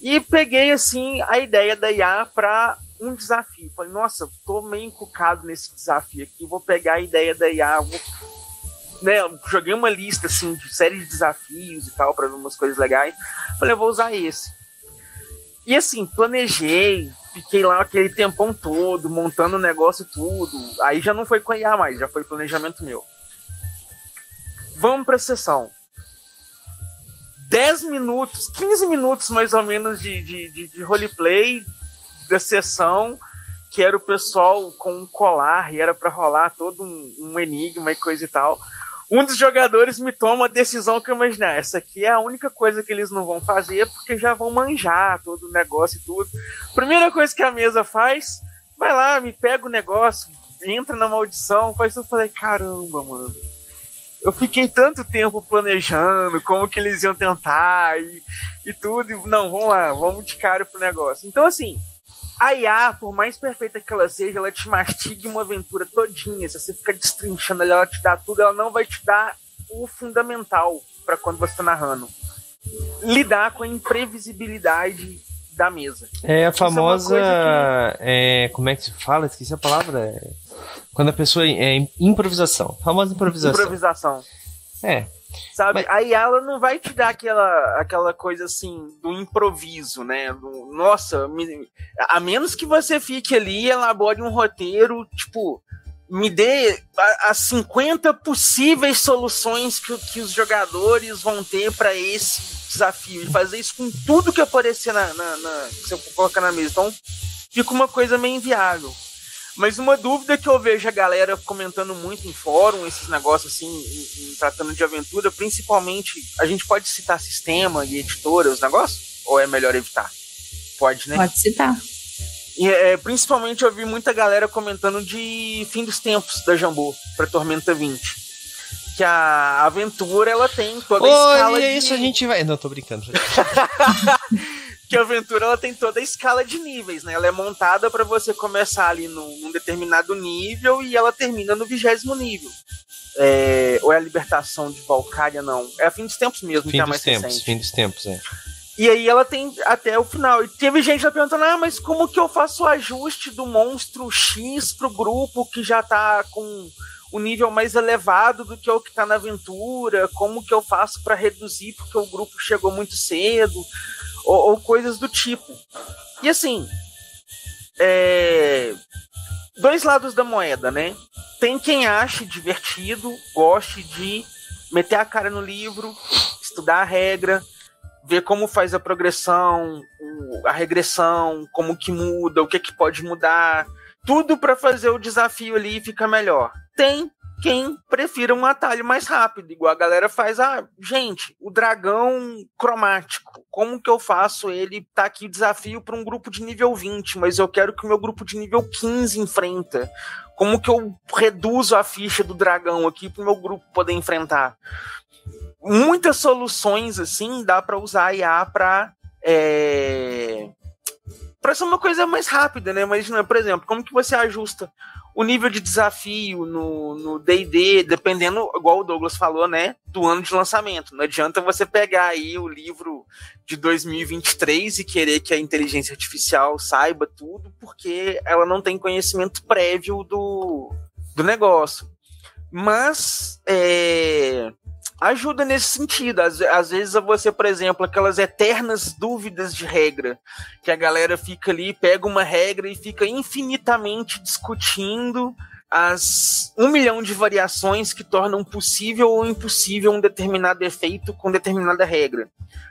E peguei assim a ideia da IA para um desafio. Falei, nossa, tô meio encucado nesse desafio aqui. Vou pegar a ideia da IA, vou né, joguei uma lista assim de série de desafios e tal para umas coisas legais. Falei, eu vou usar esse. E assim, planejei, fiquei lá aquele tempão todo, montando o negócio tudo. Aí já não foi com a IA mais, já foi planejamento meu. Vamos para a sessão. 10 minutos, 15 minutos mais ou menos de, de, de, de roleplay da sessão, que era o pessoal com um colar e era para rolar todo um, um enigma e coisa e tal um dos jogadores me toma a decisão que eu imaginei. Ah, essa aqui é a única coisa que eles não vão fazer porque já vão manjar todo o negócio e tudo. Primeira coisa que a mesa faz, vai lá, me pega o negócio, entra na maldição, faz. Eu falei, caramba, mano. Eu fiquei tanto tempo planejando como que eles iam tentar e, e tudo. E, não, vamos lá, vamos de cara pro negócio. Então, assim, a IA, por mais perfeita que ela seja, ela te mastiga uma aventura todinha. Se você ficar destrinchando ela, ela te dá tudo, ela não vai te dar o fundamental para quando você está narrando. Lidar com a imprevisibilidade da mesa. É a famosa. É, que... é, como é que se fala? Esqueci a palavra. É, quando a pessoa. É improvisação. Famosa improvisação. Improvisação. É. Sabe? Mas... Aí ela não vai te dar aquela, aquela coisa assim do improviso, né? Do, nossa, me... a menos que você fique ali e elabore um roteiro, tipo, me dê as 50 possíveis soluções que, que os jogadores vão ter para esse desafio. E fazer isso com tudo que aparecer na, na, na, que você colocar na mesa. Então, fica uma coisa meio inviável. Mas uma dúvida que eu vejo a galera comentando muito em fórum, esses negócios assim, em, em, tratando de aventura, principalmente, a gente pode citar sistema e editora, os negócios? Ou é melhor evitar? Pode, né? Pode citar. E, é, principalmente eu vi muita galera comentando de fim dos tempos da Jambô para Tormenta 20. Que a aventura ela tem toda a oh, escala. E é de... isso a gente vai. Não, tô brincando. *laughs* que a aventura ela tem toda a escala de níveis, né? Ela é montada para você começar ali num, num, determinado nível e ela termina no vigésimo nível. É, ou é a libertação de Valkyria, não. É a fim dos tempos mesmo, fim que é mais tempos, recente. Fim dos tempos, é. E aí ela tem até o final. E teve gente já perguntando: ah, mas como que eu faço o ajuste do monstro X pro grupo que já tá com o nível mais elevado do que o que tá na aventura? Como que eu faço para reduzir porque o grupo chegou muito cedo? Ou, ou coisas do tipo. E assim, é... dois lados da moeda, né? Tem quem ache divertido, goste de meter a cara no livro, estudar a regra, ver como faz a progressão, a regressão, como que muda, o que que pode mudar, tudo para fazer o desafio ali ficar melhor. Tem quem prefira um atalho mais rápido, igual a galera faz. Ah, gente, o dragão cromático, como que eu faço ele? Tá aqui o desafio para um grupo de nível 20, mas eu quero que o meu grupo de nível 15 enfrenta. Como que eu reduzo a ficha do dragão aqui para o meu grupo poder enfrentar? Muitas soluções assim dá para usar a IA para é... para ser uma coisa mais rápida, né? Mas, por exemplo, como que você ajusta o nível de desafio no D&D, dependendo, igual o Douglas falou, né, do ano de lançamento. Não adianta você pegar aí o livro de 2023 e querer que a inteligência artificial saiba tudo, porque ela não tem conhecimento prévio do, do negócio. Mas é, ajuda nesse sentido. Às, às vezes você, por exemplo, aquelas eternas dúvidas de regra, que a galera fica ali, pega uma regra e fica infinitamente discutindo as um milhão de variações que tornam possível ou impossível um determinado efeito com determinada regra.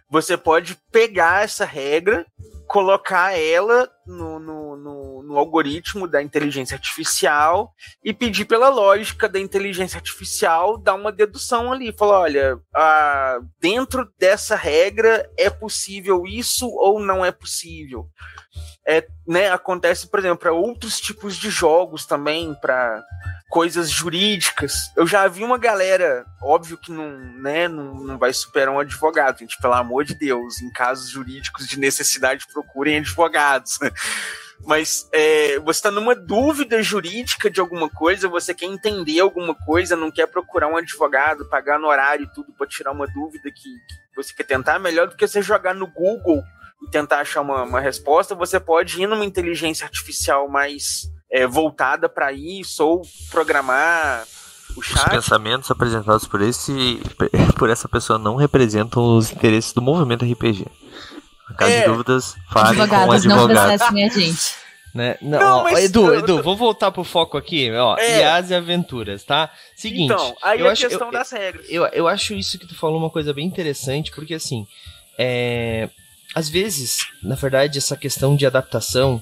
Você pode pegar essa regra, colocar ela no, no, no, no, algoritmo da inteligência artificial e pedir pela lógica da inteligência artificial dar uma dedução ali. Falar, olha, ah, dentro dessa regra é possível isso ou não é possível? É, né, acontece, por exemplo, para outros tipos de jogos também, para coisas jurídicas. Eu já vi uma galera, óbvio que não, né, não, não vai superar um advogado, gente, pelo amor de Deus, em casos jurídicos de necessidade, procurem advogados. *laughs* Mas é, você está numa dúvida jurídica de alguma coisa, você quer entender alguma coisa, não quer procurar um advogado, pagar no horário e tudo para tirar uma dúvida que, que você quer tentar, melhor do que você jogar no Google e tentar achar uma, uma resposta. Você pode ir numa inteligência artificial mais é, voltada para isso, ou programar o chat. Os pensamentos apresentados por, esse, por essa pessoa não representam os interesses do movimento RPG. Caso é. de dúvidas, fale com o advogado. Não processem a gente. Né? Não, não ó, Edu, Edu, vou voltar pro foco aqui, ó. É. E aventuras, tá? Seguinte. Então, aí eu a acho, questão eu, das regras. Eu, eu acho isso que tu falou uma coisa bem interessante, porque assim, é, às vezes, na verdade, essa questão de adaptação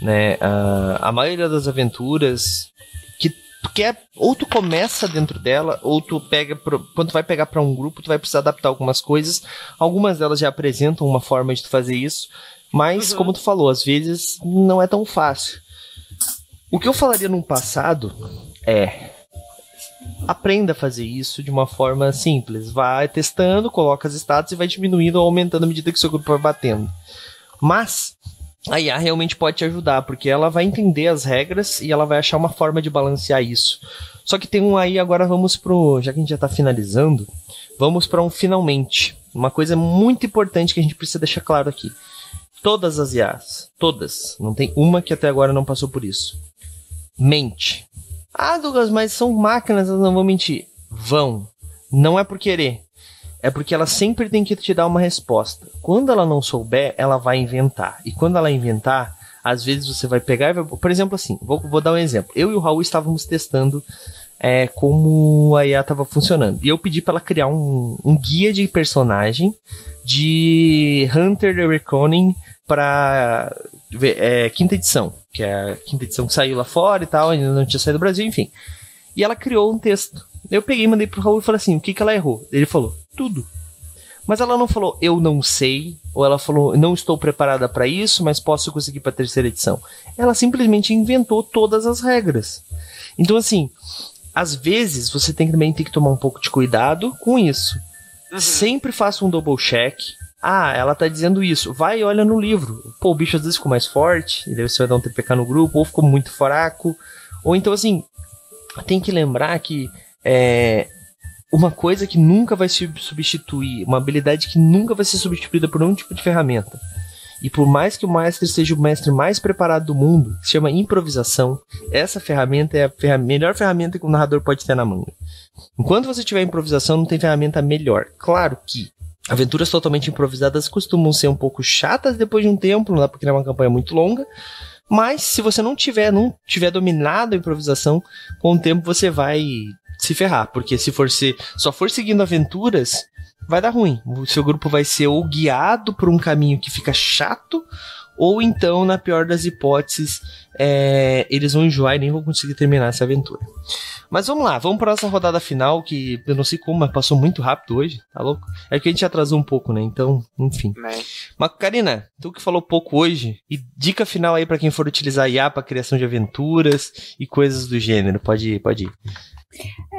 né? A, a maioria das aventuras que tu quer, ou tu começa dentro dela, ou tu pega, pro, quando tu vai pegar para um grupo, tu vai precisar adaptar algumas coisas. Algumas delas já apresentam uma forma de tu fazer isso, mas uhum. como tu falou, às vezes não é tão fácil. O que eu falaria no passado é aprenda a fazer isso de uma forma simples. Vai testando, coloca as status e vai diminuindo ou aumentando à medida que seu grupo vai batendo. Mas a IA realmente pode te ajudar, porque ela vai entender as regras e ela vai achar uma forma de balancear isso. Só que tem um aí, agora vamos pro. Já que a gente já tá finalizando, vamos para um finalmente. Uma coisa muito importante que a gente precisa deixar claro aqui. Todas as IAs, todas, não tem uma que até agora não passou por isso. Mente. Ah, Douglas, mas são máquinas, elas não vão mentir. Vão. Não é por querer é porque ela sempre tem que te dar uma resposta. Quando ela não souber, ela vai inventar. E quando ela inventar, às vezes você vai pegar e vai. Por exemplo, assim, vou, vou dar um exemplo. Eu e o Raul estávamos testando é, como a IA estava funcionando. E eu pedi para ela criar um, um, guia de personagem de Hunter the Reckoning para é, quinta edição, que é a quinta edição que saiu lá fora e tal, ainda não tinha saído do Brasil, enfim. E ela criou um texto. Eu peguei, mandei pro Raul e falei assim: o que, que ela errou? Ele falou: tudo. Mas ela não falou eu não sei, ou ela falou não estou preparada para isso, mas posso conseguir para a terceira edição. Ela simplesmente inventou todas as regras. Então assim, às vezes você tem também tem que tomar um pouco de cuidado com isso. Uhum. Sempre faça um double check. Ah, ela tá dizendo isso. Vai e olha no livro. Pô, o bicho às vezes ficou mais forte, e daí você vai dar um TPK no grupo, ou ficou muito fraco. Ou então assim, tem que lembrar que é, uma coisa que nunca vai se substituir, uma habilidade que nunca vai ser substituída por nenhum tipo de ferramenta. E por mais que o mestre seja o mestre mais preparado do mundo, se chama improvisação, essa ferramenta é a melhor ferramenta que o narrador pode ter na manga. Enquanto você tiver improvisação, não tem ferramenta melhor. Claro que aventuras totalmente improvisadas costumam ser um pouco chatas depois de um tempo, não dá pra criar uma campanha muito longa, mas se você não tiver, não tiver dominado a improvisação, com o tempo você vai se ferrar, porque se for ser, só for seguindo aventuras, vai dar ruim. O seu grupo vai ser ou guiado por um caminho que fica chato, ou então, na pior das hipóteses, é, eles vão enjoar e nem vão conseguir terminar essa aventura. Mas vamos lá, vamos para essa rodada final, que eu não sei como, mas passou muito rápido hoje, tá louco? É que a gente atrasou um pouco, né? Então, enfim. É. Mas, Karina, tu que falou pouco hoje, e dica final aí para quem for utilizar IA para criação de aventuras e coisas do gênero, pode ir, pode ir.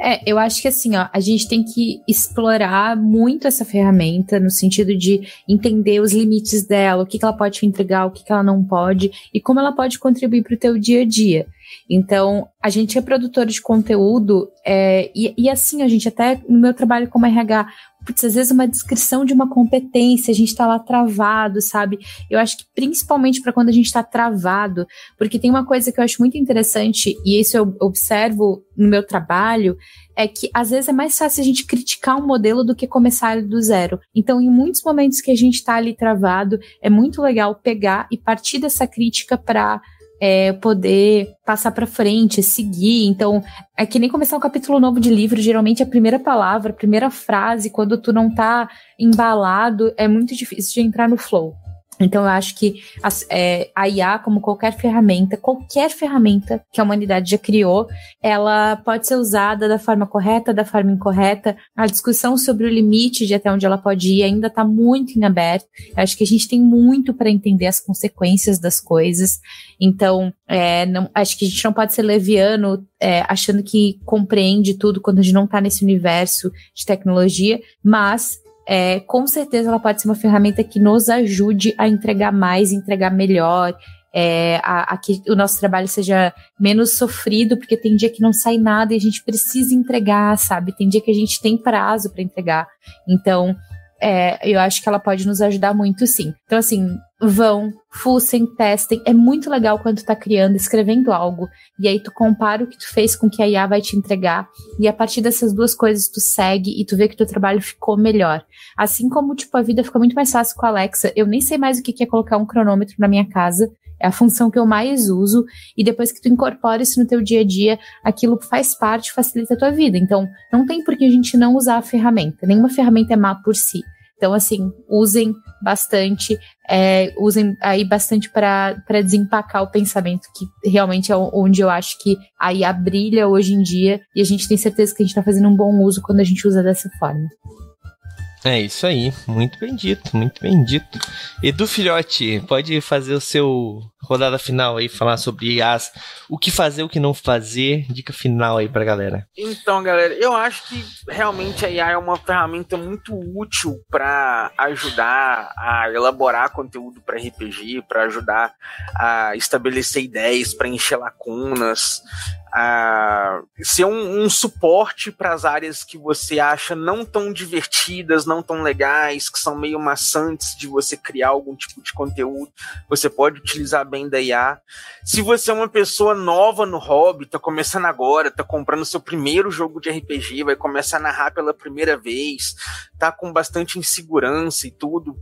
É, eu acho que assim, ó, a gente tem que explorar muito essa ferramenta no sentido de entender os limites dela, o que, que ela pode te entregar, o que, que ela não pode e como ela pode contribuir para o teu dia a dia. Então, a gente é produtor de conteúdo, é, e, e assim, a gente até no meu trabalho como RH, putz, às vezes uma descrição de uma competência, a gente está lá travado, sabe? Eu acho que principalmente para quando a gente está travado, porque tem uma coisa que eu acho muito interessante, e isso eu observo no meu trabalho, é que às vezes é mais fácil a gente criticar um modelo do que começar do zero. Então, em muitos momentos que a gente está ali travado, é muito legal pegar e partir dessa crítica para é, poder passar para frente, seguir. Então, é que nem começar um capítulo novo de livro, geralmente a primeira palavra, a primeira frase, quando tu não tá embalado, é muito difícil de entrar no flow. Então, eu acho que a, é, a IA, como qualquer ferramenta, qualquer ferramenta que a humanidade já criou, ela pode ser usada da forma correta, da forma incorreta. A discussão sobre o limite de até onde ela pode ir ainda está muito em aberto. Eu acho que a gente tem muito para entender as consequências das coisas. Então, é, não, acho que a gente não pode ser leviano é, achando que compreende tudo quando a gente não está nesse universo de tecnologia, mas é, com certeza ela pode ser uma ferramenta que nos ajude a entregar mais, entregar melhor, é, a, a, que o nosso trabalho seja menos sofrido, porque tem dia que não sai nada e a gente precisa entregar, sabe? Tem dia que a gente tem prazo para entregar. Então, é, eu acho que ela pode nos ajudar muito, sim. Então, assim, vão, fuçem, testem. É muito legal quando tu tá criando, escrevendo algo, e aí tu compara o que tu fez com o que a IA vai te entregar, e a partir dessas duas coisas tu segue e tu vê que teu trabalho ficou melhor. Assim como, tipo, a vida fica muito mais fácil com a Alexa. Eu nem sei mais o que é colocar um cronômetro na minha casa, é a função que eu mais uso, e depois que tu incorpora isso no teu dia a dia, aquilo faz parte, facilita a tua vida. Então, não tem por que a gente não usar a ferramenta. Nenhuma ferramenta é má por si. Então, assim, usem bastante, é, usem aí bastante para desempacar o pensamento, que realmente é onde eu acho que a IA brilha hoje em dia, e a gente tem certeza que a gente está fazendo um bom uso quando a gente usa dessa forma. É isso aí, muito bem dito, muito bem dito. Edu Filhote, pode fazer o seu rodada final aí, falar sobre as, o que fazer, o que não fazer, dica final aí pra galera. Então, galera, eu acho que realmente a IA é uma ferramenta muito útil para ajudar a elaborar conteúdo para RPG, para ajudar a estabelecer ideias, para encher lacunas, a ser um, um suporte para as áreas que você acha não tão divertidas, não tão legais, que são meio maçantes de você criar algum tipo de conteúdo. Você pode utilizar bem da IA. Se você é uma pessoa nova no hobby, tá começando agora, tá comprando seu primeiro jogo de RPG, vai começar a narrar pela primeira vez, tá com bastante insegurança e tudo,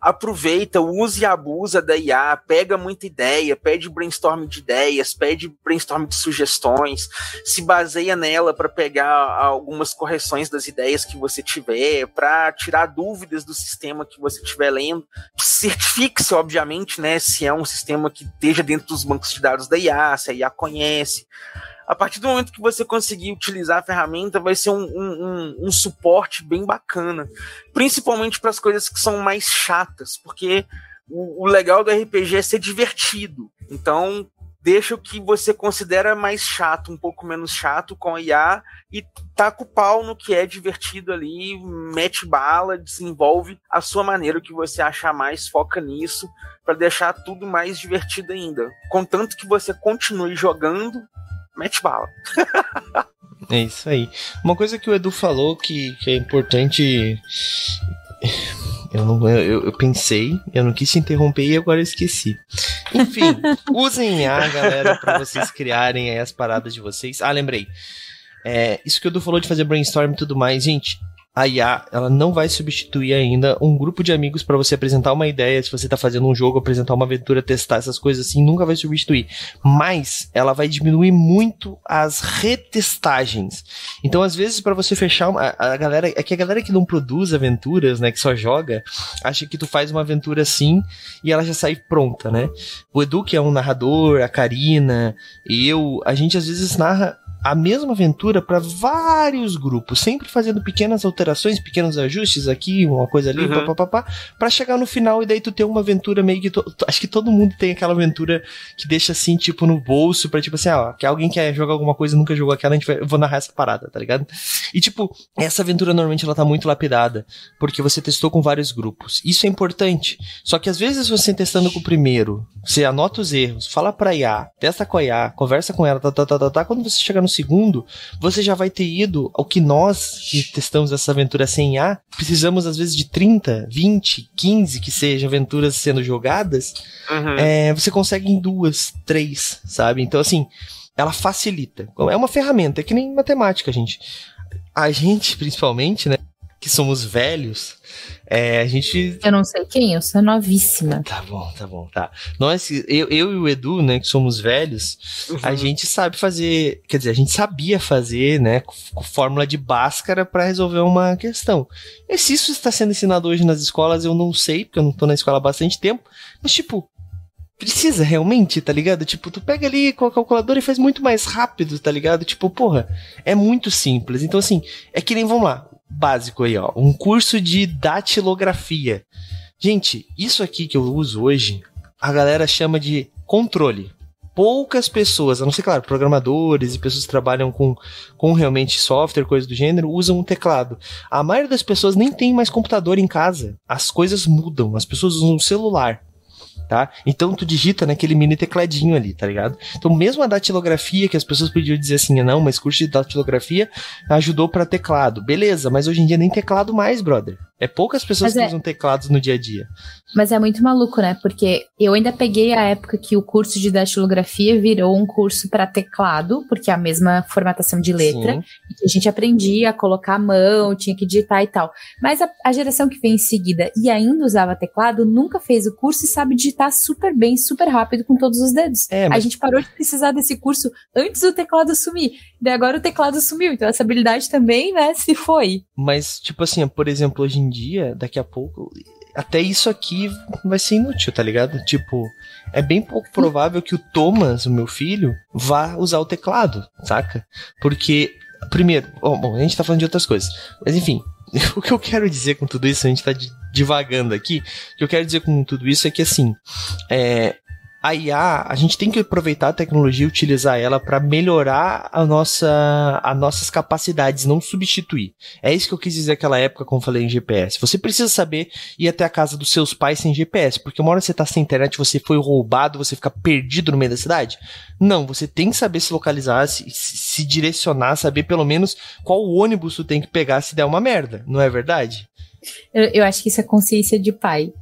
aproveita, use e abusa da IA, pega muita ideia, pede brainstorm de ideias, pede brainstorm de sugestões, se baseia nela para pegar algumas correções das ideias que você tiver, para tirar dúvidas do sistema que você estiver lendo. Certifique-se, obviamente, né, se é um sistema que esteja dentro dos bancos de dados da IA, se a IA conhece a partir do momento que você conseguir utilizar a ferramenta, vai ser um, um, um, um suporte bem bacana. Principalmente para as coisas que são mais chatas, porque o, o, legal do RPG é ser divertido. Então, deixa o que você considera mais chato, um pouco menos chato com a IA e taca o pau no que é divertido ali, mete bala, desenvolve a sua maneira, o que você achar mais, foca nisso, para deixar tudo mais divertido ainda. Contanto que você continue jogando mete bala. é isso aí. Uma coisa que o Edu falou que, que é importante. Eu, não, eu, eu, pensei, eu não quis te interromper e agora eu esqueci. Enfim, *laughs* usem a galera, para vocês criarem as paradas de vocês. Ah, lembrei. É, isso que o Edu falou de fazer brainstorm e tudo mais, gente a IA ela não vai substituir ainda um grupo de amigos para você apresentar uma ideia, se você está fazendo um jogo, apresentar uma aventura, testar essas coisas assim, nunca vai substituir. Mas ela vai diminuir muito as retestagens. Então, às vezes, para você fechar uma, a, galera, é que a galera que não produz aventuras, né, que só joga, acha que tu faz uma aventura assim e ela já sai pronta, né? O Edu, que é um narrador, a Karina, eu, a gente às vezes narra a mesma aventura para vários grupos, sempre fazendo pequenas alterações, pequenos ajustes aqui, uma coisa ali, uhum. papapá, para chegar no final e daí tu ter uma aventura meio que. To... Acho que todo mundo tem aquela aventura que deixa assim, tipo, no bolso, pra tipo assim, ó, que alguém quer jogar alguma coisa nunca jogou aquela, a gente vai, eu vou narrar essa parada, tá ligado? E tipo, essa aventura normalmente ela tá muito lapidada, porque você testou com vários grupos. Isso é importante. Só que às vezes você testando com o primeiro, você anota os erros, fala pra IA, testa com a IA, conversa com ela, tá, tá, tá, tá, tá. Quando você chegar no segundo, você já vai ter ido ao que nós que testamos essa aventura sem A, precisamos às vezes de 30, 20, 15 que sejam aventuras sendo jogadas, uhum. é, você consegue em duas, três, sabe? Então, assim, ela facilita. É uma ferramenta, é que nem matemática, gente. A gente, *laughs* principalmente, né? Que somos velhos, é, a gente. Eu não sei quem, eu sou novíssima. Tá bom, tá bom, tá. Nós, eu, eu e o Edu, né, que somos velhos, uhum. a gente sabe fazer. Quer dizer, a gente sabia fazer, né, com fórmula de Bhaskara para resolver uma questão. E se isso está sendo ensinado hoje nas escolas, eu não sei, porque eu não tô na escola há bastante tempo, mas tipo. Precisa realmente, tá ligado? Tipo, tu pega ali com a calculadora e faz muito mais rápido, tá ligado? Tipo, porra, é muito simples. Então, assim, é que nem, vamos lá, básico aí, ó. Um curso de datilografia. Gente, isso aqui que eu uso hoje, a galera chama de controle. Poucas pessoas, a não ser, claro, programadores e pessoas que trabalham com, com realmente software, coisa do gênero, usam um teclado. A maioria das pessoas nem tem mais computador em casa. As coisas mudam, as pessoas usam um celular tá? Então tu digita naquele mini tecladinho ali, tá ligado? Então mesmo a datilografia, que as pessoas podiam dizer assim, não, mas curso de datilografia ajudou para teclado. Beleza, mas hoje em dia nem teclado mais, brother. É poucas pessoas que é... usam teclados no dia a dia. Mas é muito maluco, né? Porque eu ainda peguei a época que o curso de datilografia virou um curso para teclado, porque é a mesma formatação de letra, Sim. e que a gente aprendia a colocar a mão, tinha que digitar e tal. Mas a, a, geração que vem em seguida e ainda usava teclado nunca fez o curso e sabe digitar super bem, super rápido com todos os dedos. É, mas... A gente parou de precisar desse curso antes do teclado sumir. Daí agora o teclado sumiu, então essa habilidade também, né, se foi. Mas, tipo assim, por exemplo, hoje em dia, daqui a pouco, até isso aqui vai ser inútil, tá ligado? Tipo, é bem pouco provável que o Thomas, o meu filho, vá usar o teclado, saca? Porque, primeiro, bom, a gente tá falando de outras coisas, mas enfim, *laughs* o que eu quero dizer com tudo isso, a gente tá divagando aqui, o que eu quero dizer com tudo isso é que, assim, é, a IA, a gente tem que aproveitar a tecnologia e utilizar ela para melhorar a nossa, as nossas capacidades, não substituir. É isso que eu quis dizer naquela época, como falei em GPS. Você precisa saber ir até a casa dos seus pais sem GPS, porque uma hora você tá sem internet, você foi roubado, você fica perdido no meio da cidade. Não, você tem que saber se localizar, se, se direcionar, saber pelo menos qual ônibus tu tem que pegar se der uma merda, não é verdade? Eu, eu acho que isso é consciência de pai.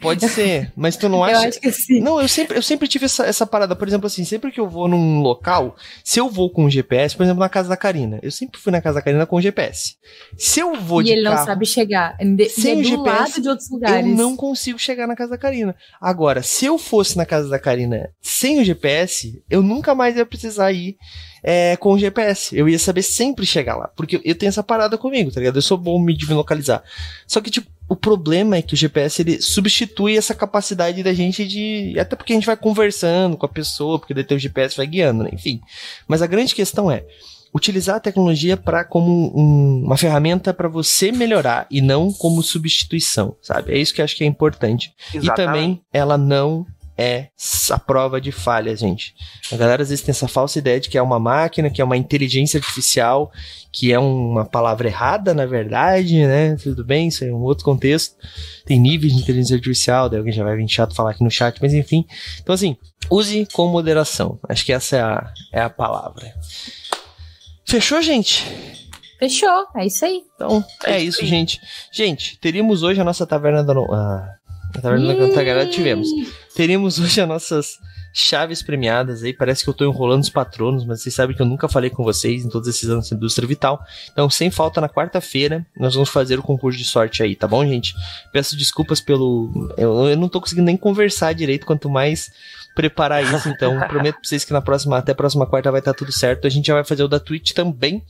Pode ser, mas tu não acha? Eu acho que sim. Não, eu sempre, eu sempre tive essa, essa parada. Por exemplo, assim, sempre que eu vou num local, se eu vou com o GPS, por exemplo, na casa da Karina, eu sempre fui na casa da Karina com o GPS. Se eu vou e de ele carro, não sabe chegar. De, sem é o GPS, de outros lugares. eu não consigo chegar na casa da Karina. Agora, se eu fosse na casa da Karina sem o GPS, eu nunca mais ia precisar ir é, com o GPS. Eu ia saber sempre chegar lá. Porque eu tenho essa parada comigo, tá ligado? Eu sou bom me localizar. Só que, tipo, o problema é que o GPS ele substitui essa capacidade da gente de. Até porque a gente vai conversando com a pessoa, porque daí o GPS vai guiando, né? Enfim. Mas a grande questão é utilizar a tecnologia para como um, uma ferramenta para você melhorar e não como substituição, sabe? É isso que eu acho que é importante. Exatamente. E também ela não é a prova de falha, gente. A galera às vezes tem essa falsa ideia de que é uma máquina, que é uma inteligência artificial, que é uma palavra errada, na verdade, né? Tudo bem, isso é um outro contexto. Tem níveis de inteligência artificial, daí alguém já vai vir chato falar aqui no chat, mas enfim. Então, assim, use com moderação. Acho que essa é a, é a palavra. Fechou, gente? Fechou, é isso aí. Então, é isso, gente. Gente, teríamos hoje a nossa taverna da. No... Ah, a taverna da Cantagalera tivemos. Teríamos hoje as nossas chaves premiadas aí. Parece que eu tô enrolando os patronos, mas vocês sabem que eu nunca falei com vocês em todos esses anos da indústria vital. Então, sem falta, na quarta-feira, nós vamos fazer o concurso de sorte aí, tá bom, gente? Peço desculpas pelo. Eu, eu não tô conseguindo nem conversar direito, quanto mais preparar isso. Então, *laughs* prometo pra vocês que na próxima, até a próxima quarta vai estar tá tudo certo. A gente já vai fazer o da Twitch também.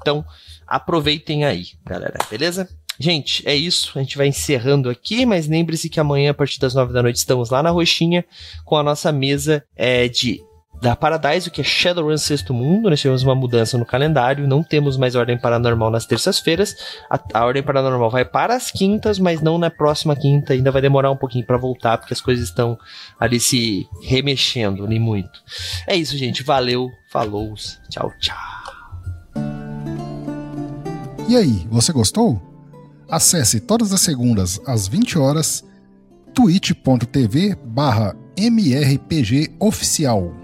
Então, aproveitem aí, galera, beleza? Gente, é isso. A gente vai encerrando aqui, mas lembre-se que amanhã, a partir das nove da noite, estamos lá na Roxinha com a nossa mesa é, de da Paradise, o que é Shadowrun Sexto Mundo. Nós tivemos uma mudança no calendário, não temos mais Ordem Paranormal nas terças-feiras. A, a, Ordem Paranormal vai para as quintas, mas não na próxima quinta. Ainda vai demorar um pouquinho para voltar, porque as coisas estão ali se remexendo, nem muito. É isso, gente. Valeu, falou, tchau, tchau. E aí, você gostou? Acesse todas as segundas às 20 horas twitch.tv barra mrpgoficial.